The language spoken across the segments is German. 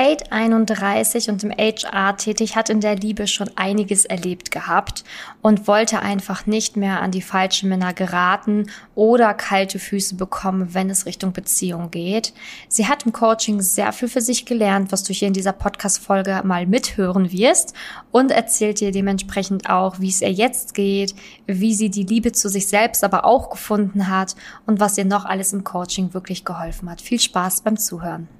Kate 31 und im HR tätig, hat in der Liebe schon einiges erlebt gehabt und wollte einfach nicht mehr an die falschen Männer geraten oder kalte Füße bekommen, wenn es Richtung Beziehung geht. Sie hat im Coaching sehr viel für sich gelernt, was du hier in dieser Podcast-Folge mal mithören wirst und erzählt dir dementsprechend auch, wie es ihr jetzt geht, wie sie die Liebe zu sich selbst aber auch gefunden hat und was ihr noch alles im Coaching wirklich geholfen hat. Viel Spaß beim Zuhören.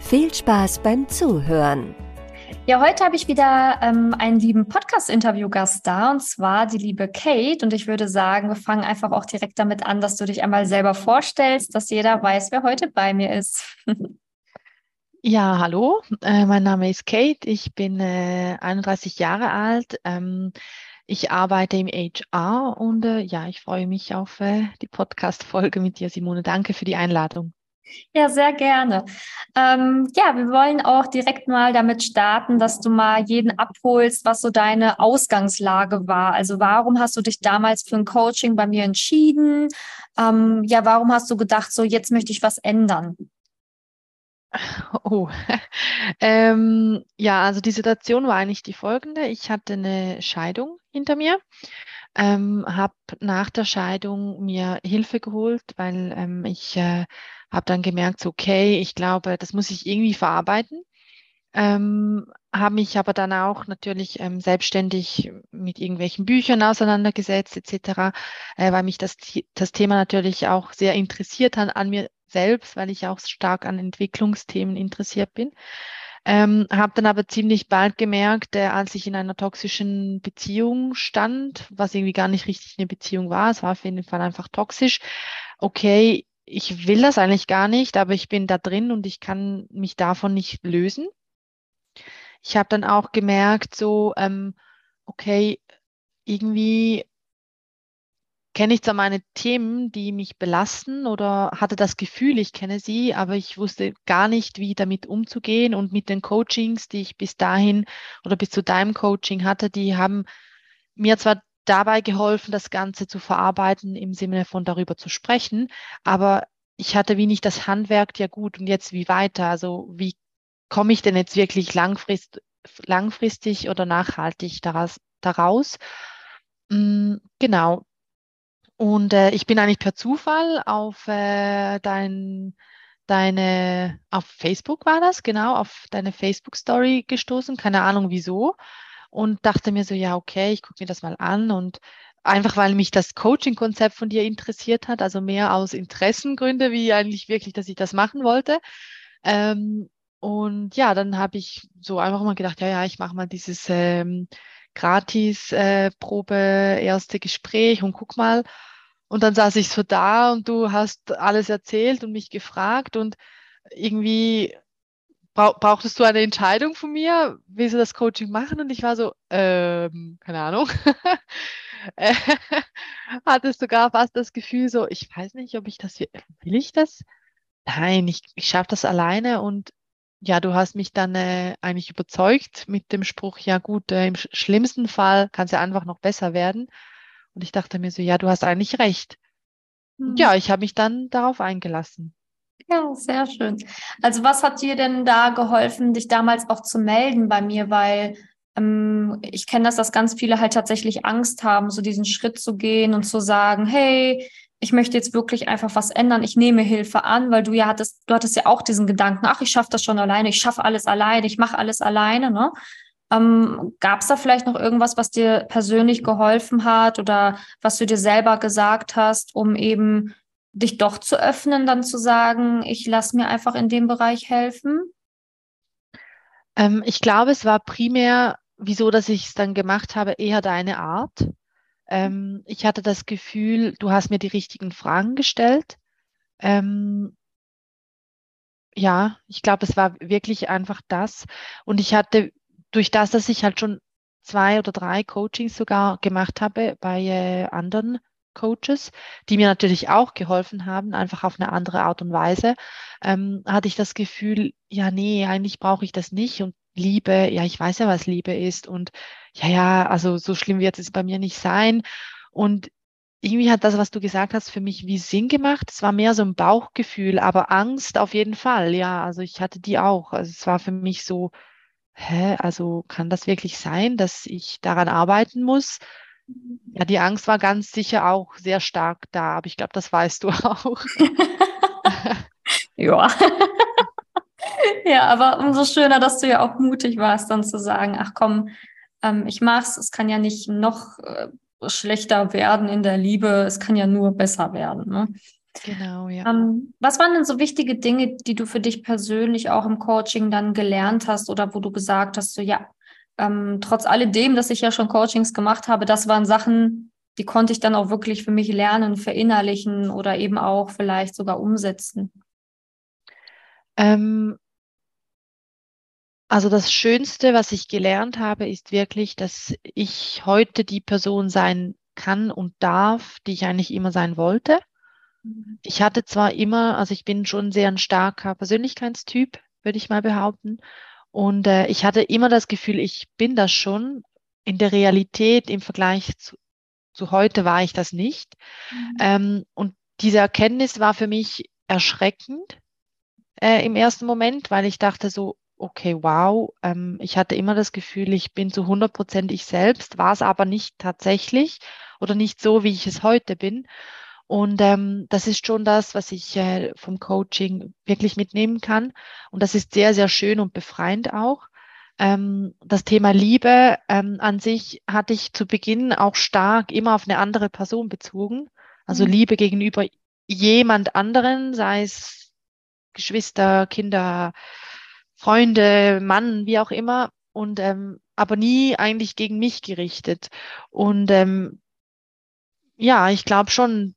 Viel Spaß beim Zuhören. Ja, heute habe ich wieder ähm, einen lieben Podcast-Interview-Gast da, und zwar die liebe Kate. Und ich würde sagen, wir fangen einfach auch direkt damit an, dass du dich einmal selber vorstellst, dass jeder weiß, wer heute bei mir ist. ja, hallo, äh, mein Name ist Kate. Ich bin äh, 31 Jahre alt. Ähm, ich arbeite im HR und äh, ja, ich freue mich auf äh, die Podcast-Folge mit dir, Simone. Danke für die Einladung. Ja, sehr gerne. Ähm, ja, wir wollen auch direkt mal damit starten, dass du mal jeden abholst, was so deine Ausgangslage war. Also warum hast du dich damals für ein Coaching bei mir entschieden? Ähm, ja, warum hast du gedacht, so jetzt möchte ich was ändern? Oh, ähm, ja, also die Situation war eigentlich die folgende. Ich hatte eine Scheidung hinter mir, ähm, habe nach der Scheidung mir Hilfe geholt, weil ähm, ich äh, habe dann gemerkt, okay, ich glaube, das muss ich irgendwie verarbeiten. Ähm, habe mich aber dann auch natürlich ähm, selbstständig mit irgendwelchen Büchern auseinandergesetzt etc., äh, weil mich das, das Thema natürlich auch sehr interessiert hat an mir selbst, weil ich auch stark an Entwicklungsthemen interessiert bin. Ähm, habe dann aber ziemlich bald gemerkt, äh, als ich in einer toxischen Beziehung stand, was irgendwie gar nicht richtig eine Beziehung war, es war auf jeden Fall einfach toxisch, okay, ich will das eigentlich gar nicht, aber ich bin da drin und ich kann mich davon nicht lösen. Ich habe dann auch gemerkt, so, ähm, okay, irgendwie kenne ich zwar meine Themen, die mich belasten oder hatte das Gefühl, ich kenne sie, aber ich wusste gar nicht, wie damit umzugehen. Und mit den Coachings, die ich bis dahin oder bis zu deinem Coaching hatte, die haben mir zwar dabei geholfen, das Ganze zu verarbeiten, im Sinne von darüber zu sprechen. Aber ich hatte wie nicht das Handwerk, ja gut, und jetzt wie weiter? Also wie komme ich denn jetzt wirklich langfrist, langfristig oder nachhaltig daraus? daraus? Mm, genau. Und äh, ich bin eigentlich per Zufall auf äh, dein, deine, auf Facebook war das, genau, auf deine Facebook-Story gestoßen, keine Ahnung wieso und dachte mir so, ja, okay, ich gucke mir das mal an und einfach weil mich das Coaching-Konzept von dir interessiert hat, also mehr aus Interessengründe, wie eigentlich wirklich, dass ich das machen wollte. Ähm, und ja, dann habe ich so einfach mal gedacht, ja, ja, ich mache mal dieses ähm, Gratis-Probe, äh, erste Gespräch und guck mal. Und dann saß ich so da und du hast alles erzählt und mich gefragt und irgendwie brauchtest du eine Entscheidung von mir, wie sie das Coaching machen? Und ich war so, ähm, keine Ahnung. Hattest sogar fast das Gefühl so, ich weiß nicht, ob ich das, will will ich das? Nein, ich, ich schaffe das alleine und ja, du hast mich dann äh, eigentlich überzeugt mit dem Spruch, ja gut, äh, im schlimmsten Fall kann es ja einfach noch besser werden. Und ich dachte mir so, ja, du hast eigentlich recht. Mhm. Ja, ich habe mich dann darauf eingelassen. Ja, sehr schön. Also was hat dir denn da geholfen, dich damals auch zu melden bei mir? Weil ähm, ich kenne das, dass ganz viele halt tatsächlich Angst haben, so diesen Schritt zu gehen und zu sagen, hey, ich möchte jetzt wirklich einfach was ändern, ich nehme Hilfe an, weil du ja hattest, du hattest ja auch diesen Gedanken, ach, ich schaffe das schon alleine, ich schaffe alles alleine, ich mache alles alleine, ne? Ähm, Gab es da vielleicht noch irgendwas, was dir persönlich geholfen hat oder was du dir selber gesagt hast, um eben dich doch zu öffnen, dann zu sagen, ich lasse mir einfach in dem Bereich helfen? Ähm, ich glaube, es war primär, wieso, dass ich es dann gemacht habe, eher deine Art. Ähm, ich hatte das Gefühl, du hast mir die richtigen Fragen gestellt. Ähm, ja, ich glaube, es war wirklich einfach das. Und ich hatte durch das, dass ich halt schon zwei oder drei Coachings sogar gemacht habe bei äh, anderen Coaches, die mir natürlich auch geholfen haben, einfach auf eine andere Art und Weise, ähm, hatte ich das Gefühl, ja, nee, eigentlich brauche ich das nicht. Und Liebe, ja, ich weiß ja, was Liebe ist. Und ja, ja, also so schlimm wird es bei mir nicht sein. Und irgendwie hat das, was du gesagt hast, für mich wie Sinn gemacht. Es war mehr so ein Bauchgefühl, aber Angst auf jeden Fall. Ja, also ich hatte die auch. Also es war für mich so, hä, also kann das wirklich sein, dass ich daran arbeiten muss? Ja, die Angst war ganz sicher auch sehr stark da, aber ich glaube, das weißt du auch. ja. ja, aber umso schöner, dass du ja auch mutig warst, dann zu sagen, ach komm, ähm, ich mach's, es kann ja nicht noch äh, schlechter werden in der Liebe, es kann ja nur besser werden. Ne? Genau, ja. Ähm, was waren denn so wichtige Dinge, die du für dich persönlich auch im Coaching dann gelernt hast oder wo du gesagt hast, so ja, ähm, trotz alledem, dass ich ja schon Coachings gemacht habe, das waren Sachen, die konnte ich dann auch wirklich für mich lernen, verinnerlichen oder eben auch vielleicht sogar umsetzen? Ähm, also das Schönste, was ich gelernt habe, ist wirklich, dass ich heute die Person sein kann und darf, die ich eigentlich immer sein wollte. Mhm. Ich hatte zwar immer, also ich bin schon sehr ein starker Persönlichkeitstyp, würde ich mal behaupten. Und äh, ich hatte immer das Gefühl, ich bin das schon. In der Realität im Vergleich zu, zu heute war ich das nicht. Mhm. Ähm, und diese Erkenntnis war für mich erschreckend äh, im ersten Moment, weil ich dachte so, okay, wow, ähm, ich hatte immer das Gefühl, ich bin zu 100 Prozent ich selbst, war es aber nicht tatsächlich oder nicht so, wie ich es heute bin. Und ähm, das ist schon das, was ich äh, vom Coaching wirklich mitnehmen kann. Und das ist sehr, sehr schön und befreiend auch. Ähm, das Thema Liebe ähm, an sich hatte ich zu Beginn auch stark immer auf eine andere Person bezogen. Also mhm. Liebe gegenüber jemand anderen, sei es Geschwister, Kinder, Freunde, Mann, wie auch immer. Und ähm, aber nie eigentlich gegen mich gerichtet. Und ähm, ja, ich glaube schon,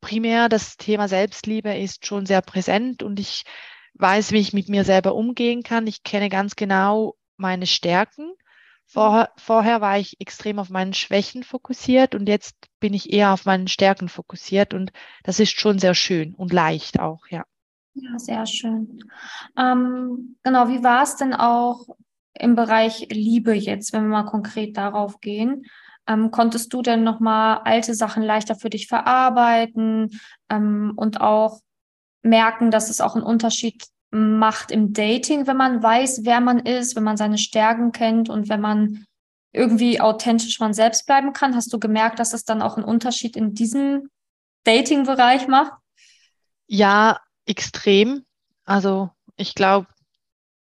primär das Thema Selbstliebe ist schon sehr präsent und ich weiß, wie ich mit mir selber umgehen kann. Ich kenne ganz genau meine Stärken. Vorher, vorher war ich extrem auf meinen Schwächen fokussiert und jetzt bin ich eher auf meinen Stärken fokussiert und das ist schon sehr schön und leicht auch, ja. Ja, sehr schön. Ähm, genau, wie war es denn auch im Bereich Liebe jetzt, wenn wir mal konkret darauf gehen? Ähm, konntest du denn nochmal alte Sachen leichter für dich verarbeiten ähm, und auch merken, dass es auch einen Unterschied macht im Dating, wenn man weiß, wer man ist, wenn man seine Stärken kennt und wenn man irgendwie authentisch man selbst bleiben kann? Hast du gemerkt, dass es dann auch einen Unterschied in diesem Dating-Bereich macht? Ja, extrem. Also ich glaube,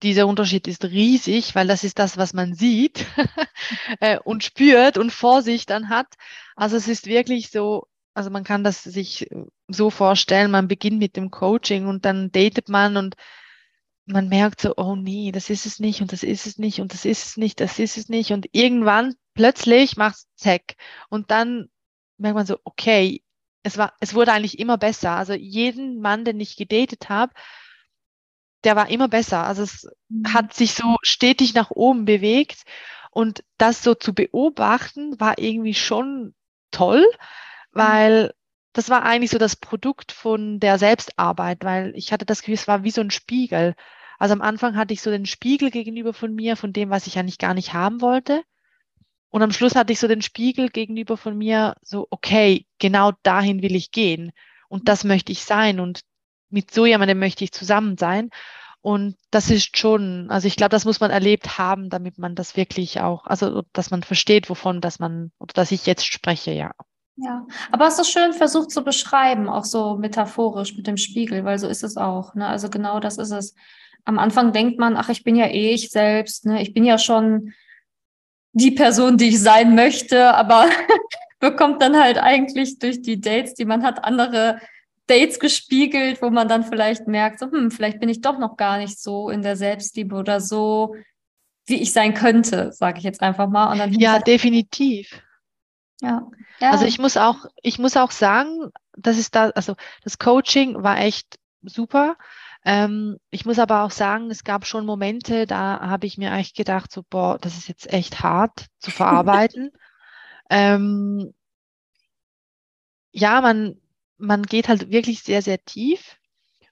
dieser Unterschied ist riesig, weil das ist das, was man sieht äh, und spürt und vor sich dann hat. Also es ist wirklich so, also man kann das sich so vorstellen, man beginnt mit dem Coaching und dann datet man und man merkt so, oh nee, das ist es nicht und das ist es nicht und das ist es nicht, das ist es nicht und irgendwann plötzlich macht es zack und dann merkt man so, okay, es war, es wurde eigentlich immer besser. Also jeden Mann, den ich gedatet habe, der war immer besser. Also es mhm. hat sich so stetig nach oben bewegt und das so zu beobachten war irgendwie schon toll, mhm. weil das war eigentlich so das Produkt von der Selbstarbeit, weil ich hatte das Gefühl, es war wie so ein Spiegel. Also am Anfang hatte ich so den Spiegel gegenüber von mir, von dem, was ich eigentlich gar nicht haben wollte. Und am Schluss hatte ich so den Spiegel gegenüber von mir, so, okay, genau dahin will ich gehen. Und das möchte ich sein. Und mit so jemandem möchte ich zusammen sein. Und das ist schon, also ich glaube, das muss man erlebt haben, damit man das wirklich auch, also dass man versteht, wovon dass man oder dass ich jetzt spreche, ja. Ja, aber hast du schön versucht zu beschreiben, auch so metaphorisch mit dem Spiegel, weil so ist es auch. Ne? Also genau das ist es. Am Anfang denkt man, ach, ich bin ja eh ich selbst, ne? ich bin ja schon die Person, die ich sein möchte, aber bekommt dann halt eigentlich durch die Dates, die man hat, andere Dates gespiegelt, wo man dann vielleicht merkt, so, hm, vielleicht bin ich doch noch gar nicht so in der Selbstliebe oder so, wie ich sein könnte, sage ich jetzt einfach mal. Und dann ja, definitiv. Ja. ja. Also ich muss auch, ich muss auch sagen, das ist da, also das Coaching war echt super. Ähm, ich muss aber auch sagen, es gab schon Momente, da habe ich mir eigentlich gedacht, so, boah, das ist jetzt echt hart zu verarbeiten. ähm, ja, man, man geht halt wirklich sehr, sehr tief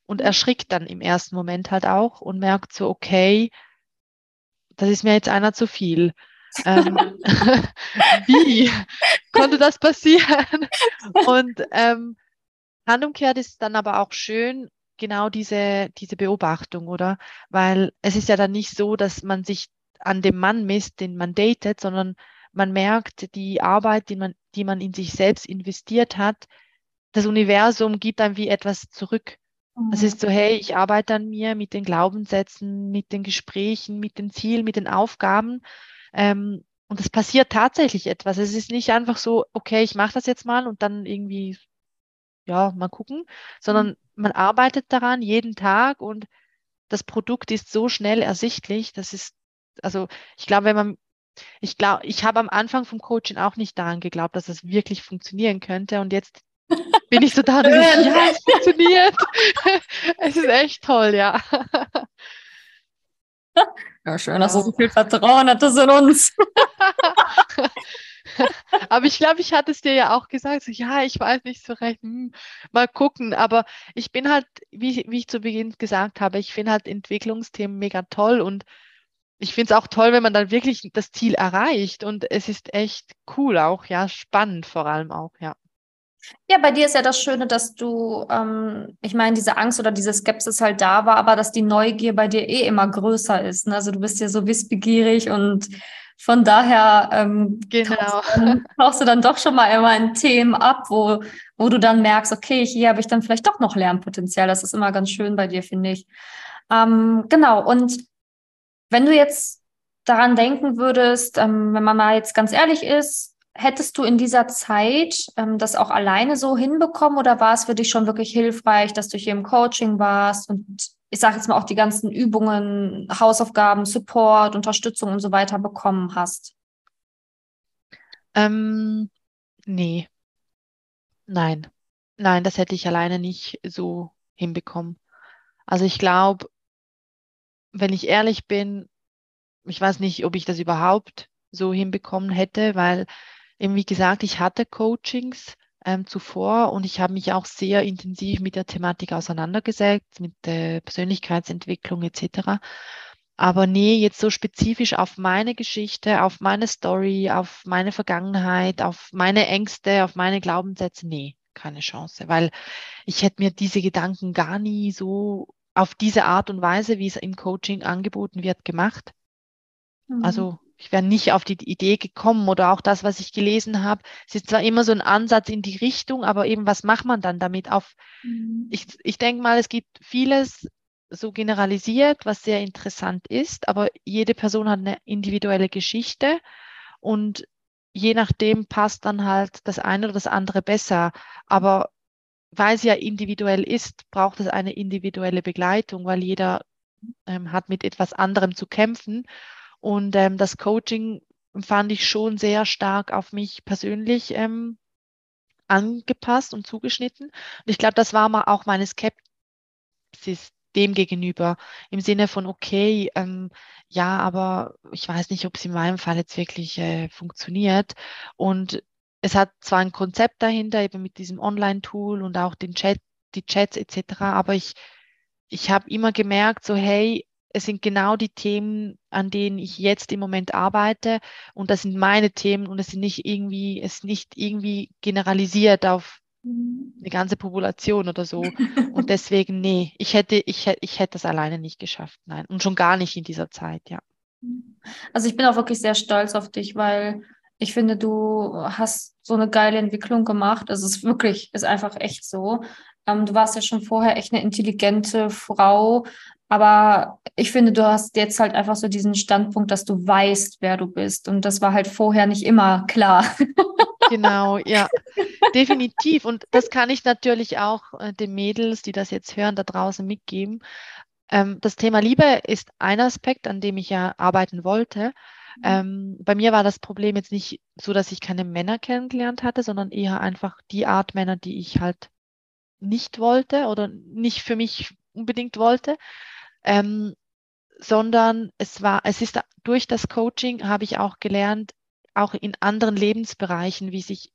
und erschrickt dann im ersten Moment halt auch und merkt so, okay, das ist mir jetzt einer zu viel. Ähm, wie konnte das passieren? Und ähm, handumkehrt ist dann aber auch schön, genau diese, diese Beobachtung, oder? Weil es ist ja dann nicht so, dass man sich an dem Mann misst, den man datet, sondern man merkt, die Arbeit, die man, die man in sich selbst investiert hat, das Universum gibt einem wie etwas zurück. Mhm. Es ist so, hey, ich arbeite an mir mit den Glaubenssätzen, mit den Gesprächen, mit den Zielen, mit den Aufgaben. Ähm, und es passiert tatsächlich etwas. Es ist nicht einfach so, okay, ich mache das jetzt mal und dann irgendwie, ja, mal gucken, sondern mhm. man arbeitet daran jeden Tag und das Produkt ist so schnell ersichtlich. Das ist, also ich glaube, wenn man, ich glaube, ich habe am Anfang vom Coaching auch nicht daran geglaubt, dass es das wirklich funktionieren könnte. Und jetzt bin ich so da, dass ich, ja, es funktioniert. es ist echt toll, ja. Ja, schön, dass du so viel Vertrauen hattest in uns. aber ich glaube, ich hatte es dir ja auch gesagt, so, ja, ich weiß nicht so recht, hm, mal gucken. Aber ich bin halt, wie, wie ich zu Beginn gesagt habe, ich finde halt Entwicklungsthemen mega toll und ich finde es auch toll, wenn man dann wirklich das Ziel erreicht und es ist echt cool auch, ja, spannend vor allem auch, ja. Ja, bei dir ist ja das Schöne, dass du, ähm, ich meine, diese Angst oder diese Skepsis halt da war, aber dass die Neugier bei dir eh immer größer ist. Ne? Also du bist ja so wissbegierig und von daher ähm, genau. tauchst, tauchst, du dann doch schon mal immer in Themen ab, wo, wo du dann merkst, okay, hier habe ich dann vielleicht doch noch Lernpotenzial. Das ist immer ganz schön bei dir, finde ich. Ähm, genau, und wenn du jetzt daran denken würdest, ähm, wenn man mal jetzt ganz ehrlich ist, Hättest du in dieser Zeit ähm, das auch alleine so hinbekommen oder war es für dich schon wirklich hilfreich, dass du hier im Coaching warst und ich sage jetzt mal auch die ganzen Übungen, Hausaufgaben, Support, Unterstützung und so weiter bekommen hast? Ähm, nee. Nein. Nein, das hätte ich alleine nicht so hinbekommen. Also ich glaube, wenn ich ehrlich bin, ich weiß nicht, ob ich das überhaupt so hinbekommen hätte, weil eben wie gesagt, ich hatte Coachings ähm, zuvor und ich habe mich auch sehr intensiv mit der Thematik auseinandergesetzt, mit der Persönlichkeitsentwicklung etc. Aber nee, jetzt so spezifisch auf meine Geschichte, auf meine Story, auf meine Vergangenheit, auf meine Ängste, auf meine Glaubenssätze, nee, keine Chance, weil ich hätte mir diese Gedanken gar nie so auf diese Art und Weise, wie es im Coaching angeboten wird, gemacht. Mhm. Also ich wäre nicht auf die Idee gekommen oder auch das, was ich gelesen habe. Es ist zwar immer so ein Ansatz in die Richtung, aber eben, was macht man dann damit auf? Mhm. Ich, ich denke mal, es gibt vieles so generalisiert, was sehr interessant ist, aber jede Person hat eine individuelle Geschichte und je nachdem passt dann halt das eine oder das andere besser. Aber weil es ja individuell ist, braucht es eine individuelle Begleitung, weil jeder ähm, hat mit etwas anderem zu kämpfen. Und ähm, das Coaching fand ich schon sehr stark auf mich persönlich ähm, angepasst und zugeschnitten. Und ich glaube, das war mal auch meine Skepsis dem gegenüber im Sinne von, okay, ähm, ja, aber ich weiß nicht, ob es in meinem Fall jetzt wirklich äh, funktioniert. Und es hat zwar ein Konzept dahinter, eben mit diesem Online-Tool und auch den Chat, die Chats etc., aber ich, ich habe immer gemerkt, so, hey, es sind genau die Themen, an denen ich jetzt im Moment arbeite und das sind meine Themen und es sind nicht irgendwie, es ist nicht irgendwie generalisiert auf eine ganze Population oder so. Und deswegen, nee, ich hätte, ich, ich hätte das alleine nicht geschafft, nein. Und schon gar nicht in dieser Zeit, ja. Also ich bin auch wirklich sehr stolz auf dich, weil ich finde, du hast so eine geile Entwicklung gemacht. Also es ist wirklich, ist einfach echt so. Ähm, du warst ja schon vorher echt eine intelligente Frau, aber ich finde, du hast jetzt halt einfach so diesen Standpunkt, dass du weißt, wer du bist. Und das war halt vorher nicht immer klar. Genau, ja, definitiv. Und das kann ich natürlich auch äh, den Mädels, die das jetzt hören, da draußen mitgeben. Ähm, das Thema Liebe ist ein Aspekt, an dem ich ja arbeiten wollte. Mhm. Ähm, bei mir war das Problem jetzt nicht so, dass ich keine Männer kennengelernt hatte, sondern eher einfach die Art Männer, die ich halt nicht wollte oder nicht für mich unbedingt wollte. Ähm, sondern es war, es ist durch das Coaching habe ich auch gelernt, auch in anderen Lebensbereichen, wie sich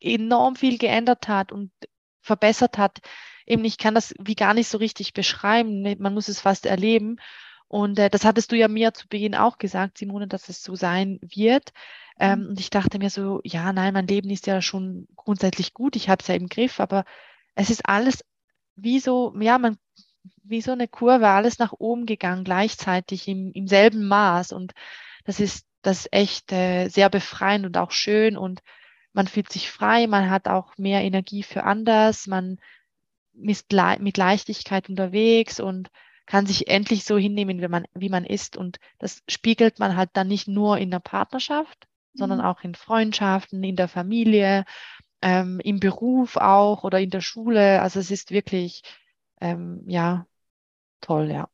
enorm viel geändert hat und verbessert hat. Eben, ich kann das wie gar nicht so richtig beschreiben. Man muss es fast erleben. Und äh, das hattest du ja mir zu Beginn auch gesagt, Simone, dass es so sein wird. Ähm, mhm. und ich dachte mir so, ja, nein, mein Leben ist ja schon grundsätzlich gut. Ich habe es ja im Griff, aber es ist alles wie so, ja, man, wie so eine Kurve, alles nach oben gegangen, gleichzeitig im, im selben Maß. Und das ist das ist echt äh, sehr befreiend und auch schön und man fühlt sich frei, man hat auch mehr Energie für anders, man ist le mit Leichtigkeit unterwegs und kann sich endlich so hinnehmen, wie man, wie man ist. Und das spiegelt man halt dann nicht nur in der Partnerschaft, mhm. sondern auch in Freundschaften, in der Familie, ähm, im Beruf auch oder in der Schule. Also es ist wirklich, ähm, ja, toll, ja.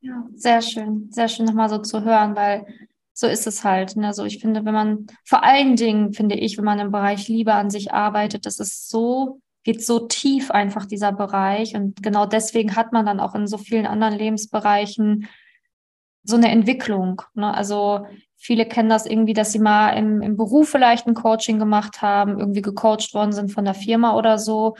Ja, sehr schön, sehr schön nochmal so zu hören, weil so ist es halt. Ne? Also ich finde, wenn man, vor allen Dingen finde ich, wenn man im Bereich Liebe an sich arbeitet, das ist so, geht so tief einfach dieser Bereich. Und genau deswegen hat man dann auch in so vielen anderen Lebensbereichen so eine Entwicklung. Ne? Also viele kennen das irgendwie, dass sie mal im, im Beruf vielleicht ein Coaching gemacht haben, irgendwie gecoacht worden sind von der Firma oder so.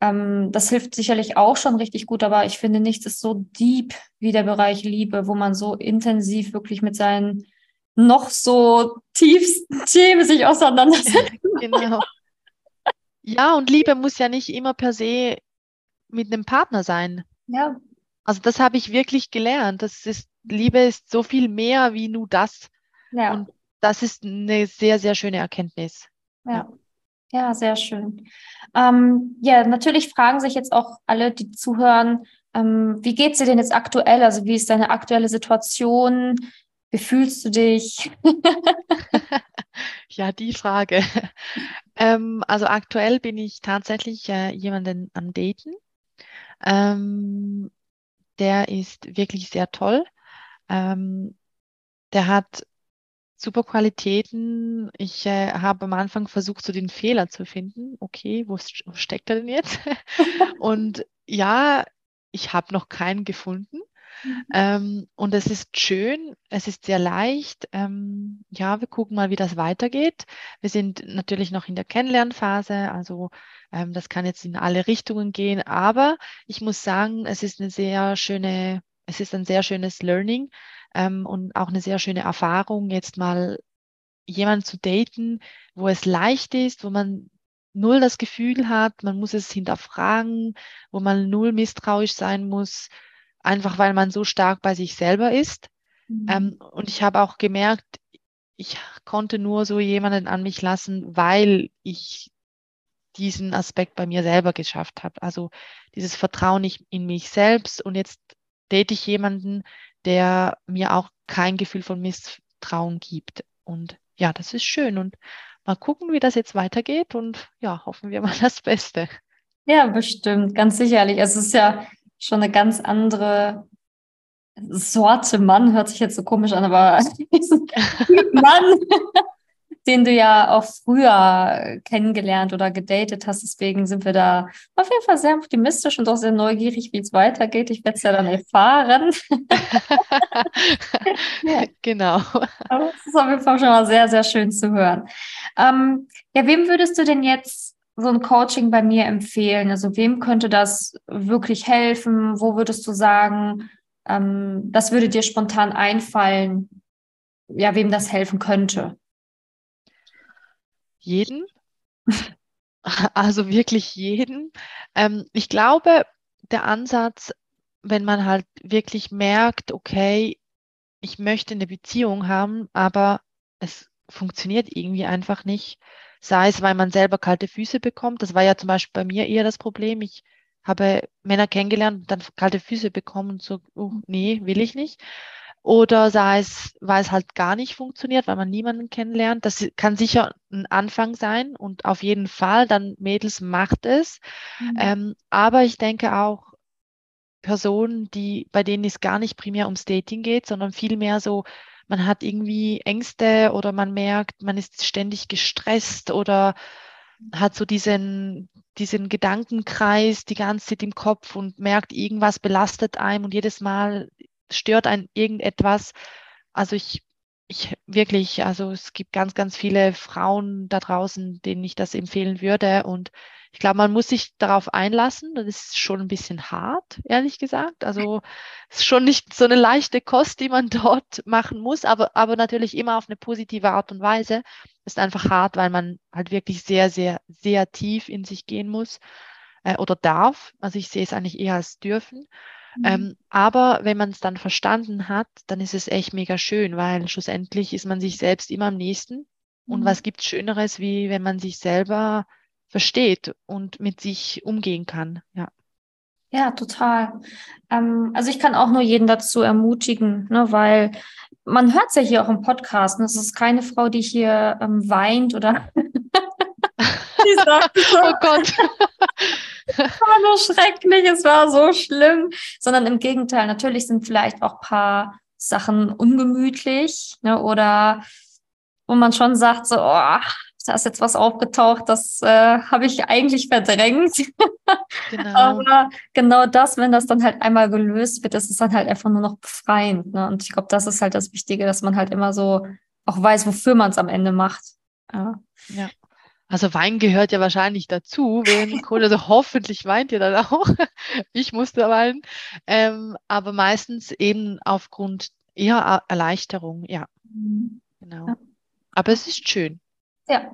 Ähm, das hilft sicherlich auch schon richtig gut, aber ich finde, nichts ist so deep wie der Bereich Liebe, wo man so intensiv wirklich mit seinen noch so tiefsten Themen sich auseinandersetzen. genau. Ja, und Liebe muss ja nicht immer per se mit einem Partner sein. Ja. Also das habe ich wirklich gelernt. Das ist, Liebe ist so viel mehr wie nur das. Ja. Und das ist eine sehr, sehr schöne Erkenntnis. Ja. ja. Ja, sehr schön. Ähm, ja, natürlich fragen sich jetzt auch alle, die zuhören, ähm, wie geht es dir denn jetzt aktuell? Also wie ist deine aktuelle Situation? Wie fühlst du dich? ja, die Frage. Ähm, also aktuell bin ich tatsächlich äh, jemanden am Daten. Ähm, der ist wirklich sehr toll. Ähm, der hat super Qualitäten. Ich äh, habe am Anfang versucht, so den Fehler zu finden. Okay, wo, wo steckt er denn jetzt? Und ja, ich habe noch keinen gefunden. Mhm. Ähm, und es ist schön, es ist sehr leicht. Ähm, ja, wir gucken mal, wie das weitergeht. Wir sind natürlich noch in der Kennenlernphase, also ähm, das kann jetzt in alle Richtungen gehen, aber ich muss sagen, es ist eine sehr schöne, es ist ein sehr schönes Learning ähm, und auch eine sehr schöne Erfahrung, jetzt mal jemanden zu daten, wo es leicht ist, wo man null das Gefühl hat, man muss es hinterfragen, wo man null misstrauisch sein muss, einfach weil man so stark bei sich selber ist. Mhm. Ähm, und ich habe auch gemerkt, ich konnte nur so jemanden an mich lassen, weil ich diesen Aspekt bei mir selber geschafft habe. Also dieses Vertrauen in mich selbst. Und jetzt date ich jemanden, der mir auch kein Gefühl von Misstrauen gibt. Und ja, das ist schön. Und mal gucken, wie das jetzt weitergeht. Und ja, hoffen wir mal das Beste. Ja, bestimmt, ganz sicherlich. Es ist ja schon eine ganz andere Sorte Mann, hört sich jetzt so komisch an, aber Mann, den du ja auch früher kennengelernt oder gedatet hast. Deswegen sind wir da auf jeden Fall sehr optimistisch und auch sehr neugierig, wie es weitergeht. Ich werde es ja dann erfahren. ja. Genau. Aber es ist auf jeden Fall schon mal sehr, sehr schön zu hören. Ähm, ja, wem würdest du denn jetzt so ein Coaching bei mir empfehlen? Also wem könnte das wirklich helfen? Wo würdest du sagen, ähm, das würde dir spontan einfallen, ja, wem das helfen könnte? Jeden. Also wirklich jeden. Ähm, ich glaube, der Ansatz, wenn man halt wirklich merkt, okay, ich möchte eine Beziehung haben, aber es funktioniert irgendwie einfach nicht, sei es, weil man selber kalte Füße bekommt. Das war ja zum Beispiel bei mir eher das Problem. Ich habe Männer kennengelernt und dann kalte Füße bekommen und so, oh, nee, will ich nicht. Oder sei es, weil es halt gar nicht funktioniert, weil man niemanden kennenlernt. Das kann sicher ein Anfang sein und auf jeden Fall, dann Mädels macht es. Mhm. Ähm, aber ich denke auch, Personen, die, bei denen es gar nicht primär ums Dating geht, sondern vielmehr so, man hat irgendwie Ängste oder man merkt, man ist ständig gestresst oder hat so diesen, diesen Gedankenkreis die ganze Zeit im Kopf und merkt, irgendwas belastet einem und jedes Mal stört ein irgendetwas. Also ich, ich wirklich, also es gibt ganz, ganz viele Frauen da draußen, denen ich das empfehlen würde. Und ich glaube, man muss sich darauf einlassen. Das ist schon ein bisschen hart, ehrlich gesagt. Also es ist schon nicht so eine leichte Kost, die man dort machen muss, aber, aber natürlich immer auf eine positive Art und Weise. Ist einfach hart, weil man halt wirklich sehr, sehr, sehr tief in sich gehen muss äh, oder darf. Also ich sehe es eigentlich eher als dürfen. Mhm. Ähm, aber wenn man es dann verstanden hat, dann ist es echt mega schön, weil schlussendlich ist man sich selbst immer am nächsten. Und mhm. was gibt es Schöneres, wie wenn man sich selber versteht und mit sich umgehen kann? Ja. Ja, total. Ähm, also ich kann auch nur jeden dazu ermutigen, ne, weil man hört es ja hier auch im Podcast. Ne? Es ist keine Frau, die hier ähm, weint oder die sagt, oh Gott. Es war so schrecklich, es war so schlimm, sondern im Gegenteil, natürlich sind vielleicht auch ein paar Sachen ungemütlich ne, oder wo man schon sagt, so, oh, da ist jetzt was aufgetaucht, das äh, habe ich eigentlich verdrängt. Genau. Aber genau das, wenn das dann halt einmal gelöst wird, ist es dann halt einfach nur noch befreiend. Ne? Und ich glaube, das ist halt das Wichtige, dass man halt immer so auch weiß, wofür man es am Ende macht. Ja. ja. Also Wein gehört ja wahrscheinlich dazu, wenn Kohle, also hoffentlich weint ihr dann auch. ich musste weinen. Ähm, aber meistens eben aufgrund eher Erleichterung, ja. Genau. Ja. Aber es ist schön. Ja,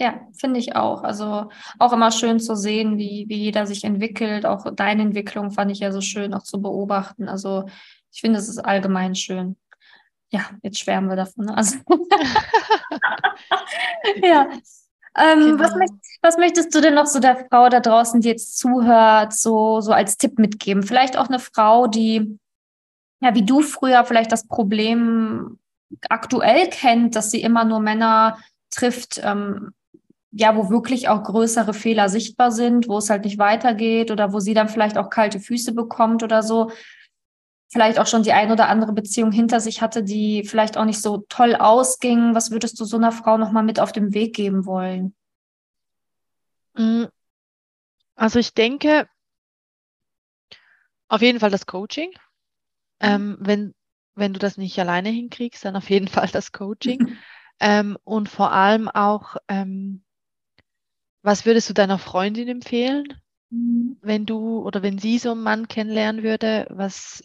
ja, finde ich auch. Also auch immer schön zu sehen, wie, wie jeder sich entwickelt. Auch deine Entwicklung fand ich ja so schön auch zu beobachten. Also ich finde, es ist allgemein schön. Ja, jetzt schwärmen wir davon. Also ja, ähm, genau. was, möcht, was, möchtest du denn noch so der Frau da draußen, die jetzt zuhört, so, so als Tipp mitgeben? Vielleicht auch eine Frau, die, ja, wie du früher vielleicht das Problem aktuell kennt, dass sie immer nur Männer trifft, ähm, ja, wo wirklich auch größere Fehler sichtbar sind, wo es halt nicht weitergeht oder wo sie dann vielleicht auch kalte Füße bekommt oder so vielleicht auch schon die ein oder andere Beziehung hinter sich hatte, die vielleicht auch nicht so toll ausging. Was würdest du so einer Frau nochmal mit auf den Weg geben wollen? Mm, also ich denke, auf jeden Fall das Coaching. Mhm. Ähm, wenn, wenn du das nicht alleine hinkriegst, dann auf jeden Fall das Coaching. ähm, und vor allem auch, ähm, was würdest du deiner Freundin empfehlen, mhm. wenn du oder wenn sie so einen Mann kennenlernen würde? Was,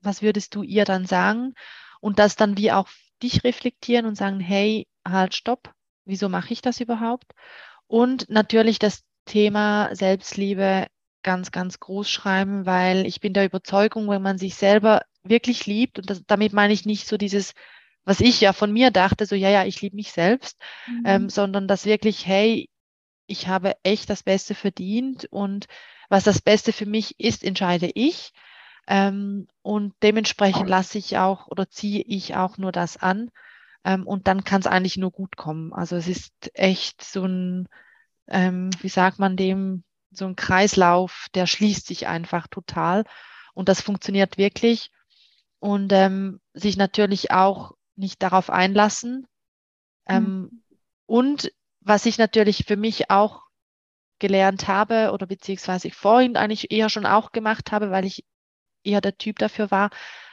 was würdest du ihr dann sagen? Und das dann wie auch dich reflektieren und sagen, hey, halt, stopp, wieso mache ich das überhaupt? Und natürlich das Thema Selbstliebe ganz, ganz groß schreiben, weil ich bin der Überzeugung, wenn man sich selber wirklich liebt, und das, damit meine ich nicht so dieses, was ich ja von mir dachte, so ja, ja, ich liebe mich selbst, mhm. ähm, sondern das wirklich, hey, ich habe echt das Beste verdient und was das Beste für mich ist, entscheide ich. Ähm, und dementsprechend lasse ich auch oder ziehe ich auch nur das an. Ähm, und dann kann es eigentlich nur gut kommen. Also es ist echt so ein, ähm, wie sagt man dem, so ein Kreislauf, der schließt sich einfach total. Und das funktioniert wirklich. Und ähm, sich natürlich auch nicht darauf einlassen. Mhm. Und was ich natürlich für mich auch gelernt habe oder beziehungsweise ich vorhin eigentlich eher schon auch gemacht habe, weil ich eher der Typ dafür war,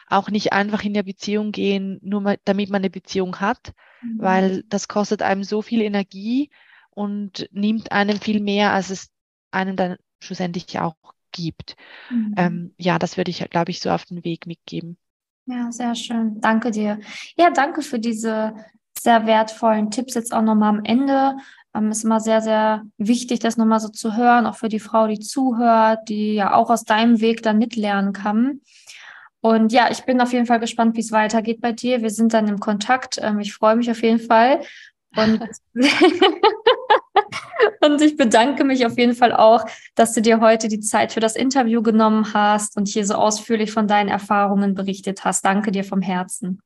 auch nicht einfach in der Beziehung gehen, nur mal, damit man eine Beziehung hat, mhm. weil das kostet einem so viel Energie und nimmt einem viel mehr, als es einem dann schlussendlich auch gibt. Mhm. Ähm, ja, das würde ich, glaube ich, so auf den Weg mitgeben. Ja, sehr schön. Danke dir. Ja, danke für diese sehr wertvollen Tipps jetzt auch nochmal am Ende. Ähm, ist immer sehr, sehr wichtig, das nochmal so zu hören, auch für die Frau, die zuhört, die ja auch aus deinem Weg dann mitlernen kann. Und ja, ich bin auf jeden Fall gespannt, wie es weitergeht bei dir. Wir sind dann im Kontakt. Ähm, ich freue mich auf jeden Fall. Und, und ich bedanke mich auf jeden Fall auch, dass du dir heute die Zeit für das Interview genommen hast und hier so ausführlich von deinen Erfahrungen berichtet hast. Danke dir vom Herzen.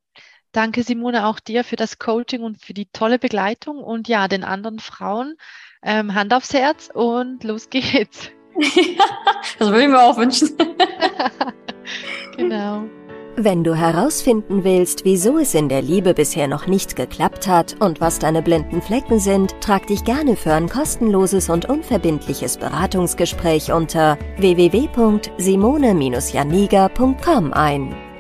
Danke, Simone, auch dir für das Coaching und für die tolle Begleitung und ja, den anderen Frauen ähm, Hand aufs Herz und los geht's. das würde ich mir auch wünschen. genau. Wenn du herausfinden willst, wieso es in der Liebe bisher noch nicht geklappt hat und was deine blinden Flecken sind, trag dich gerne für ein kostenloses und unverbindliches Beratungsgespräch unter www.simone-janiga.com ein.